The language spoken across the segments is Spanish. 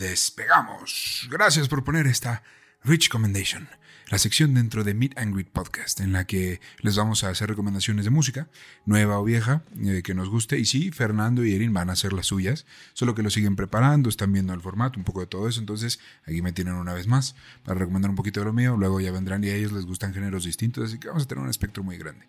Despegamos. Gracias por poner esta Rich Commendation, la sección dentro de Meet and Greet Podcast, en la que les vamos a hacer recomendaciones de música, nueva o vieja, eh, que nos guste. Y sí, Fernando y Erin van a hacer las suyas, solo que lo siguen preparando, están viendo el formato, un poco de todo eso. Entonces, aquí me tienen una vez más para recomendar un poquito de lo mío. Luego ya vendrán y a ellos les gustan géneros distintos, así que vamos a tener un espectro muy grande.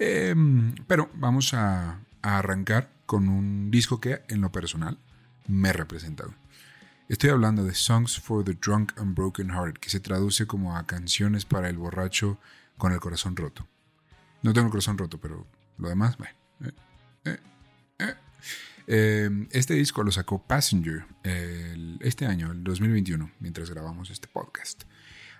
Em, pero vamos a, arrancar con un disco que, en lo personal, me representa. Estoy hablando de Songs for the Drunk and Broken Hearted, que se traduce como a canciones para el borracho con el corazón roto. No tengo el corazón roto, pero lo demás, bueno. Eh, eh, eh. Em, este disco lo sacó Passenger este año, el 2021, mientras grabamos este podcast.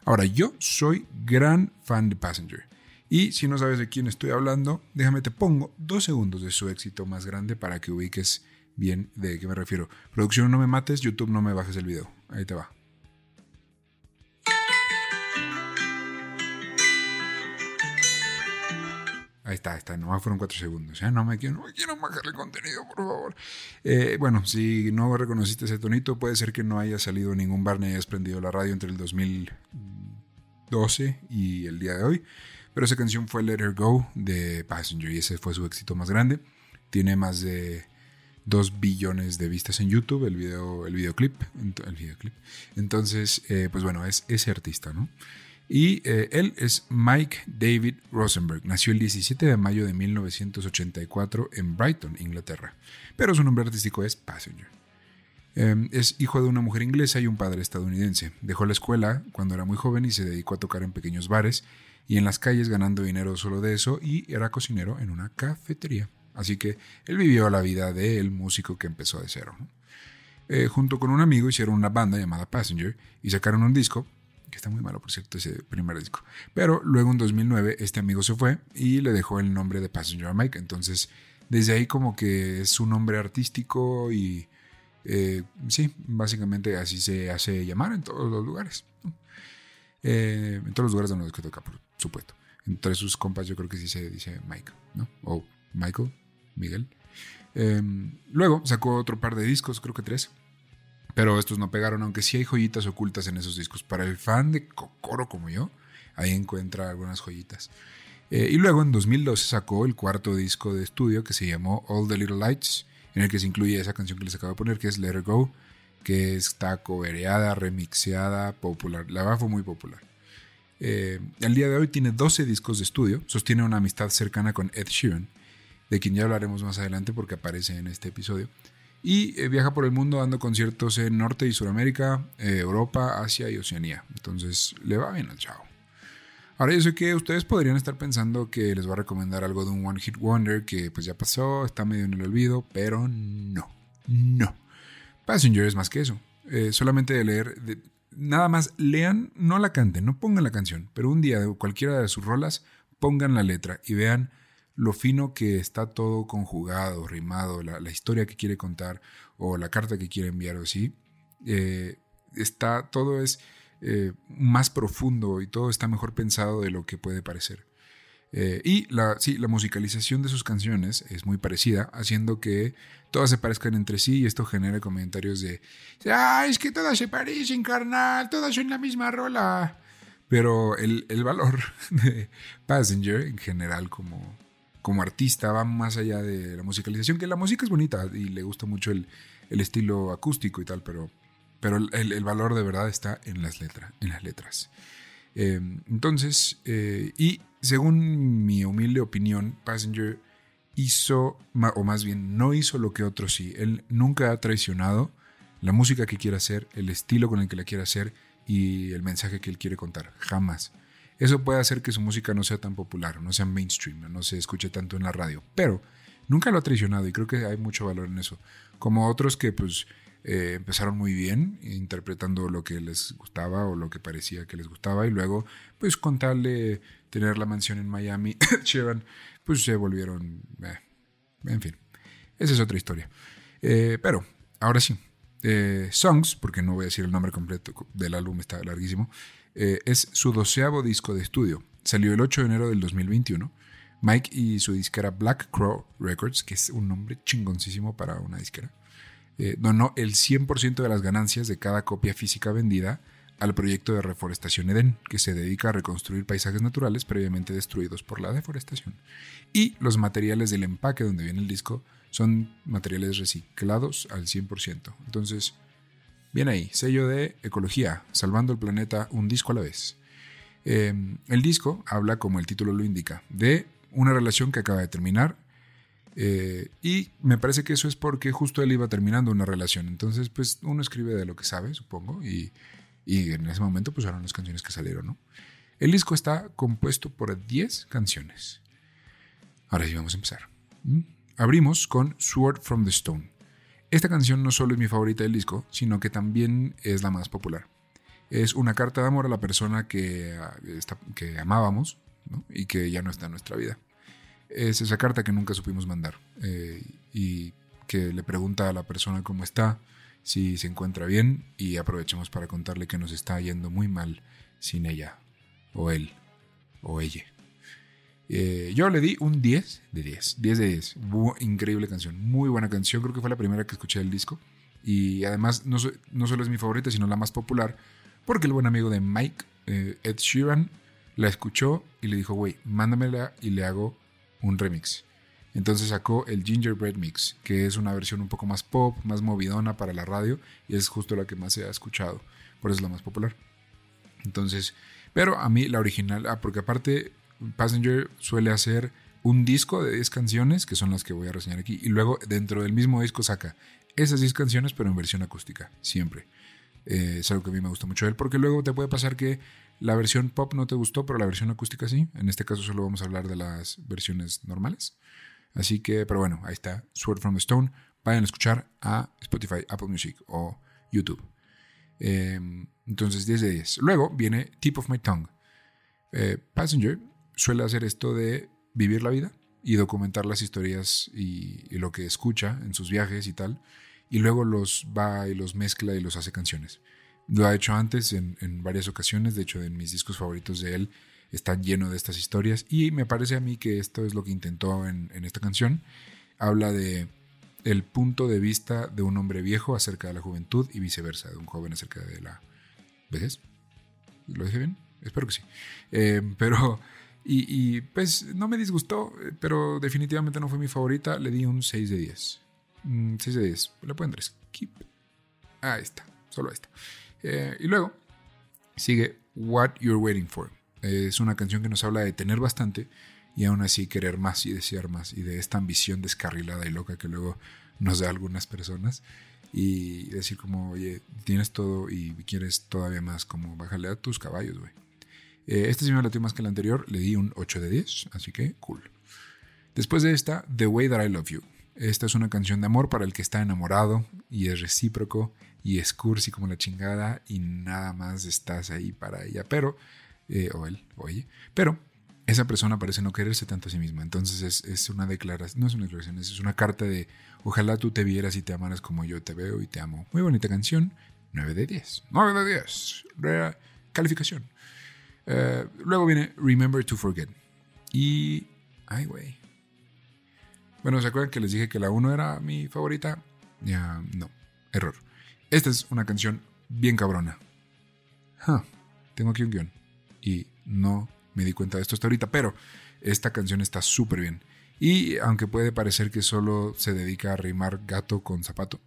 Ahora, yo soy gran fan de Passenger. Y si no sabes de quién estoy hablando, déjame te pongo dos segundos de su éxito más grande para que ubiques bien de qué me refiero. Producción no me mates, YouTube no me bajes el video. Ahí te va. Ahí está, ahí está, nomás fueron cuatro segundos. ¿eh? No, me quiero, no me quiero bajar el contenido, por favor. Eh, bueno, si no reconociste ese tonito, puede ser que no haya salido ningún bar ni hayas prendido la radio entre el 2012 y el día de hoy. Pero esa canción fue Let Her Go de Passenger y ese fue su éxito más grande. Tiene más de 2 billones de vistas en YouTube, el, video, el videoclip. El. Entonces, eh, pues bueno, es ese artista, ¿no? Y eh, él es Mike David Rosenberg. Nació el 17 de mayo de 1984 en Brighton, Inglaterra. Pero su nombre artístico es Passenger. Em, es hijo de una mujer inglesa y un padre estadounidense. Dejó la escuela cuando era muy joven y se dedicó a tocar en pequeños bares y en las calles ganando dinero solo de eso y era cocinero en una cafetería. Así que él vivió la vida del músico que empezó de cero. Eh, junto con un amigo hicieron una banda llamada Passenger y sacaron un disco, que está muy malo por cierto ese primer disco. Pero luego en 2009 este amigo se fue y le dejó el nombre de Passenger a Mike. Entonces desde ahí como que es un nombre artístico y eh, sí, básicamente así se hace llamar en todos los lugares. Eh, en todos los lugares donde los que por supuesto. Entre sus compas yo creo que sí se dice Mike, ¿no? O Michael. Miguel. Em, luego sacó otro par de discos, creo que tres. Pero estos no pegaron, aunque sí hay joyitas ocultas en esos discos. Para el fan de Kokoro como yo, ahí encuentra algunas joyitas. Eh, y luego en 2012 sacó el cuarto disco de estudio que se llamó All the Little Lights, en el que se incluye esa canción que les acabo de poner, que es Let Her Go, que está covereada, remixeada, popular. La verdad fue muy popular. Eh, al día de hoy tiene 12 discos de estudio, sostiene una amistad cercana con Ed Sheeran de quien ya hablaremos más adelante porque aparece en este episodio. Y eh, viaja por el mundo dando conciertos en Norte y Suramérica, eh, Europa, Asia y Oceanía. Entonces le va bien al chavo. Ahora yo sé que ustedes podrían estar pensando que les voy a recomendar algo de un One Hit Wonder que pues ya pasó, está medio en el olvido, pero no, no. Passenger es más que eso. Eh, solamente de leer, nada más lean, no la canten, no pongan la canción, pero un día de cualquiera de sus rolas pongan la letra y vean lo fino que está todo conjugado, rimado, la, historia que quiere contar o la carta que quiere enviar o así, eh, está, todo es eh, más profundo y todo está mejor pensado de lo que puede parecer. Eh, y la, sí, la musicalización de sus canciones es muy parecida, haciendo que todas se parezcan entre sí y esto genera comentarios de, ah, es que todas se parecen, carnal, todas son la misma rola. Pero el, el valor de Passenger en general como, como artista va más allá de la musicalización, que la música es bonita y le gusta mucho el, estilo acústico y tal, pero, pero el, valor de verdad está en las, letras en las letras. Eh, entonces, eh, y según mi humilde opinión, Passenger hizo, o más bien no hizo lo que otros sí. Él nunca ha traicionado la música que quiere hacer, el estilo con el que la quiere hacer y el mensaje que él quiere contar. Jamás. Eso puede hacer que su música no sea tan popular, no sea mainstream, no se escuche tanto en la radio, pero nunca lo ha traicionado y creo que hay mucho valor en eso. Como otros que pues eh, empezaron muy bien interpretando lo que les gustaba o lo que parecía que les gustaba y luego pues con tal de tener la mansión en Miami, Chevan, pues se volvieron, eh, en fin, esa es otra historia. Eh, pero ahora sí, Songs, porque no voy a decir el nombre completo del álbum, está larguísimo. Eh, es su doceavo disco de estudio. salió el 8 de enero del 2021. Mike y su disquera Black Crow Records, que es un nombre chingoncísimo para una disquera, eh, donó el 100% de las ganancias de cada copia física vendida al proyecto de reforestación Eden, que se dedica a reconstruir paisajes naturales previamente destruidos por la deforestación. Y los materiales del empaque donde viene el disco son materiales reciclados al 100%. Entonces, bien ahí, sello de ecología, salvando el planeta un disco a la vez. Em, el disco habla, como el título lo indica, de una relación que acaba de terminar. Eh, y me parece que eso es porque justo él iba terminando una relación. Entonces, pues uno escribe de lo que sabe, supongo, y y en ese momento pues eran las canciones que salieron, ¿no? El disco está compuesto por 10 canciones. Ahora sí vamos a empezar. ¿Mm? Abrimos con Sword from the Stone. Esta canción no solo es mi favorita del disco, sino que también es la más popular. Es una carta de amor a la persona que, que amábamos y que ya no está en nuestra vida. Es esa carta que nunca supimos mandar eh, y que le pregunta a la persona cómo está, si se encuentra bien y aprovechemos para contarle que nos está yendo muy mal sin ella, o él, o ella. Eh, yo le di un 10 de 10, 10 de 10. increíble canción, muy buena canción, creo que fue la primera que escuché del disco. Y además no, no solo es mi favorita, sino la más popular, porque el buen amigo de Mike, eh, Ed Sheeran, la escuchó y le dijo, güey, mándamela y le hago un remix. Entonces sacó el Gingerbread Mix, que es una versión un poco más pop, más movidona para la radio y es justo la que más se ha escuchado. Por eso es la más popular. Entonces, pero a mí la original, ah, porque aparte Passenger suele hacer un disco de 10 canciones, que son las que voy a reseñar aquí, y luego dentro del mismo disco saca esas 10 canciones, pero en versión acústica, siempre. Eh, es algo que a mí me gusta mucho de él, porque luego te puede pasar que la versión pop no te gustó, pero la versión acústica sí. En este caso solo vamos a hablar de las versiones normales. Así que, pero bueno, ahí está, Sword from the Stone. Vayan a escuchar a Spotify, Apple Music o YouTube. Em, entonces, 10 de 10. Luego viene Tip of My Tongue. Eh, Passenger suele hacer esto de vivir la vida y documentar las historias y, lo que escucha en sus viajes y tal. Y luego los va y los mezcla y los hace canciones. Lo ha hecho antes en, en varias ocasiones. De hecho, en mis discos favoritos de él está lleno de estas historias y me parece a mí que esto es lo que intentó en, esta canción. Habla de el punto de vista de un hombre viejo acerca de la juventud y viceversa, de un joven acerca de la vejez. ¿Lo dije bien? Espero que sí. Eh, pero, y, pues no me disgustó, pero definitivamente no fue mi favorita. Le di un 6 de 10. 6 mm, de 10. Le pueden skip. Ahí está, solo ahí está. Eh, y luego sigue What You're Waiting For. Es una canción que nos habla de tener bastante y aún así querer más y desear más y de esta ambición descarrilada y loca que luego nos da algunas personas y decir como, oye, tienes todo y quieres todavía más, como bájale a tus caballos, güey. Eh, este sí me latió más que el anterior, le di un 8 de 10, así que cool. Después de esta, The Way That I Love You. Esta es una canción de amor para el que está enamorado y es recíproco y es cursi como la chingada y nada más estás ahí para ella. Pero eh, o él, o ella, pero esa persona parece no quererse tanto a sí misma. Entonces es, una declaración, no es una declaración, es una carta de ojalá tú te vieras y te amaras como yo te veo y te amo. Muy bonita canción, 9 de 10. 9 de 10. calificación. Eh, luego viene Remember to Forget. Y... Ay, güey. Bueno, ¿se acuerdan que les dije que la 1 era mi favorita? Ya, no. Error. Esta es una canción bien cabrona. tengo aquí un guion y no me di cuenta de esto hasta ahorita, pero esta canción está súper bien. Y aunque puede parecer que solo se dedica a rimar gato con zapato,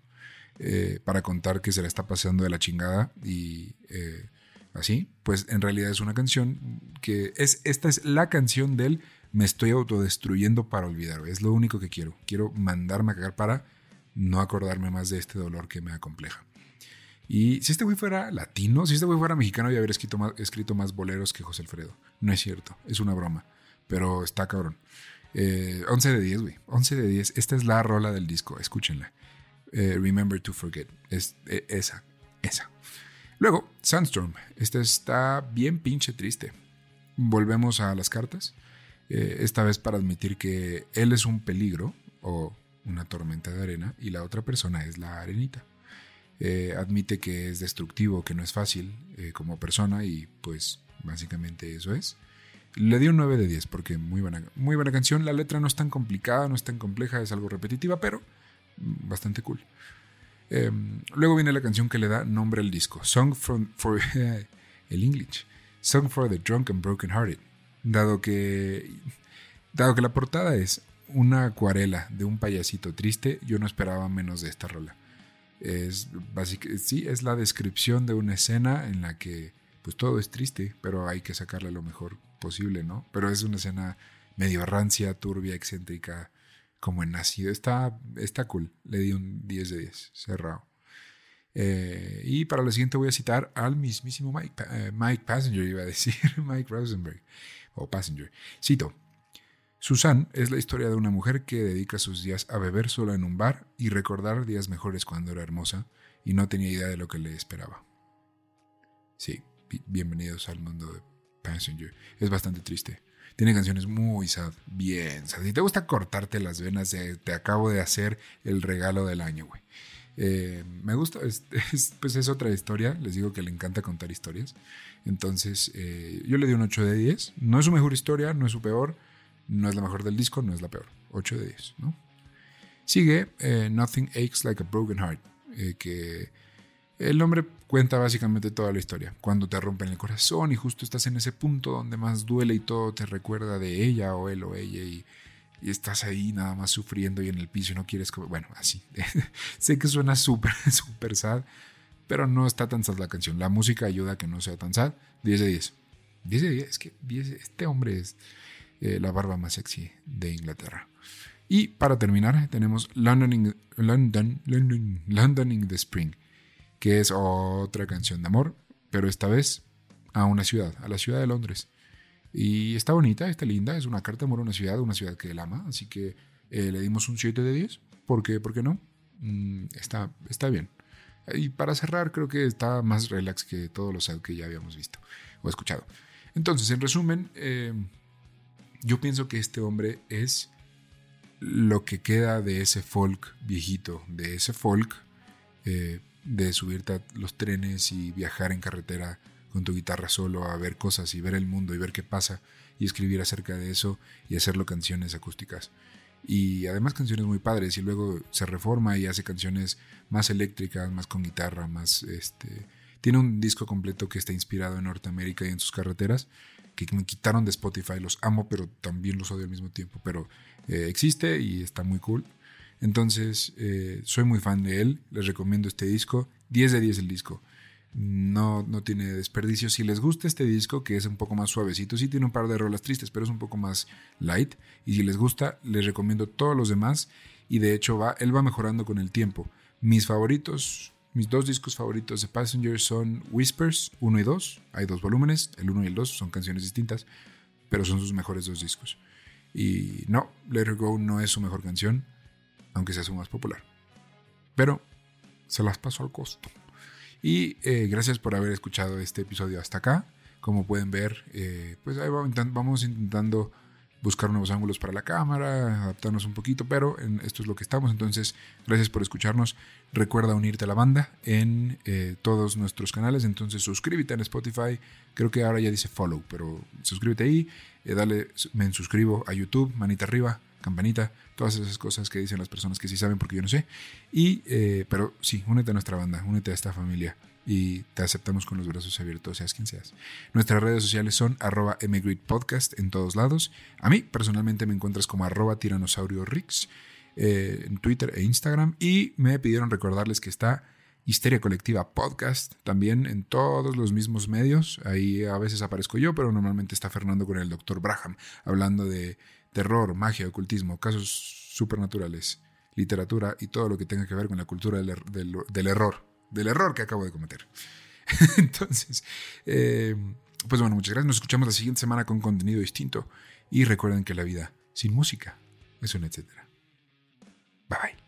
eh, para contar que se la está paseando de la chingada y eh, así, pues en realidad es una canción que es, esta es la canción del me estoy autodestruyendo para olvidar, es lo único que quiero, quiero mandarme a cagar para no acordarme más de este dolor que me acompleja. Y si este güey fuera latino, si este güey fuera mexicano, ya habría escrito más, escrito más boleros que José Alfredo. No es cierto, es una broma. Pero está cabrón. 11 eh, de 10, güey. 11 de 10. Esta es la rola del disco, escúchenla. Eh, Remember to Forget. Es e, esa, esa. Luego, Sandstorm. Esta está bien pinche triste. Volvemos a las cartas. Eh, esta vez para admitir que él es un peligro o una tormenta de arena y la otra persona es la arenita. Eh, admite que es destructivo, que no es fácil eh, como persona y pues básicamente eso es. Le di un 9 de 10 porque muy buena, muy buena canción. La letra no es tan complicada, no es tan compleja, es algo repetitiva, pero bastante cool. Em, luego viene la canción que le da nombre al disco, Song for English, Song for the Drunk and Broken Hearted. Dado que, dado que la portada es una acuarela de un payasito triste, yo no esperaba menos de esta rola. Es sí, es la descripción de una escena en la que pues todo es triste, pero hay que sacarle lo mejor posible, ¿no? Pero es una escena medio rancia, turbia, excéntrica, como en nacido. Está, está cool. Le di un 10 de 10, cerrado. Eh, y para la siguiente voy a citar al mismísimo Mike, eh, Mike Passenger, iba a decir, Mike Rosenberg, o Passenger. Cito, Susan es la historia de una mujer que dedica sus días a beber sola en un bar y recordar días mejores cuando era hermosa y no tenía idea de lo que le esperaba. Sí, bienvenidos al mundo de Passenger. Es bastante triste. Tiene canciones muy sad, bien sad. Si te gusta cortarte las venas, eh, te acabo de hacer el regalo del año, güey. Eh, me gusta, pues es otra historia. Les digo que le encanta contar historias. Entonces, eh, yo le di un 8 de 10. No es su mejor historia, no es su peor no es la mejor del disco, no es la peor. 8 de 10, ¿no? Sigue Nothing Aches Like a Broken Heart, que el nombre cuenta básicamente toda la historia. Cuando te rompen el corazón y justo estás en ese punto donde más duele y todo te recuerda de ella o él o ella y, estás ahí nada más sufriendo y en el piso y no quieres comer. Bueno, así. sé que suena súper, súper sad, pero no está tan sad la canción. La música ayuda a que no sea tan sad. 10 de 10. 10 de 10. Es que 10, este hombre es eh, la barba más sexy de Inglaterra. Y para terminar, tenemos London in, London, London, in the Spring, que es otra canción de amor, pero esta vez a una ciudad, a la ciudad de Londres. Y está bonita, está linda, es una carta de amor a una ciudad, una ciudad que él ama, así que eh, le dimos un 7 de 10. ¿Por qué? ¿Por qué no? Mm, está, está bien. Y para cerrar, creo que está más relax que todos los que ya habíamos visto o escuchado. Entonces, en resumen, eh, yo pienso que este hombre es lo que queda de ese folk viejito, de ese folk eh, de subirte a los trenes y viajar en carretera con tu guitarra solo a ver cosas y ver el mundo y ver qué pasa y escribir acerca de eso y hacerlo canciones acústicas. Y además canciones muy padres y luego se reforma y hace canciones más eléctricas, más con guitarra, más este... Tiene un disco completo que está inspirado en Norteamérica y en sus carreteras que me quitaron de Spotify. Los amo, pero también los odio al mismo tiempo. Pero eh, existe y está muy cool. Entonces, eh, soy muy fan de él. Les recomiendo este disco. 10 de 10 el disco. No, no tiene desperdicio. Si les gusta este disco, que es un poco más suavecito, sí tiene un par de rolas tristes, pero es un poco más light. Y si les gusta, les recomiendo todos los demás. Y de hecho, va, él va mejorando con el tiempo. Mis favoritos mis dos discos favoritos de Passenger son Whispers 1 y 2. Hay dos volúmenes, el 1 y el 2 son canciones distintas, pero son sus mejores dos discos. Y no, Let Her Go no es su mejor canción, aunque sea su más popular. Pero se las paso al costo. Y eh, gracias por haber escuchado este episodio hasta acá. Como pueden ver, eh, pues ahí vamos intentando buscar nuevos ángulos para la cámara, adaptarnos un poquito, pero esto es lo que estamos. Entonces, gracias por escucharnos. Recuerda unirte a la banda en eh, todos nuestros canales. Entonces, suscríbete en Spotify. Creo que ahora ya dice follow, pero suscríbete ahí. Dale, me suscribo a YouTube, manita arriba, campanita, todas esas cosas que dicen las personas que sí saben porque yo no sé. Y, eh, pero sí, únete a nuestra banda, únete a esta familia y te aceptamos con los brazos abiertos, seas quien seas. Nuestras redes sociales son arroba Podcast en todos lados. A mí personalmente me encuentras como arroba tiranosaurio eh, en Twitter e Instagram. Y me pidieron recordarles que está Histeria Colectiva Podcast también en todos los mismos medios. Ahí a veces aparezco yo, pero normalmente está Fernando con el doctor Braham hablando de terror, magia, ocultismo, casos supernaturales, literatura y todo lo que tenga que ver con la cultura del, er-, del error del error que acabo de cometer. Entonces, eh, pues bueno, muchas gracias. Nos escuchamos la siguiente semana con contenido distinto. Y recuerden que la vida sin música es un etcétera. Bye bye.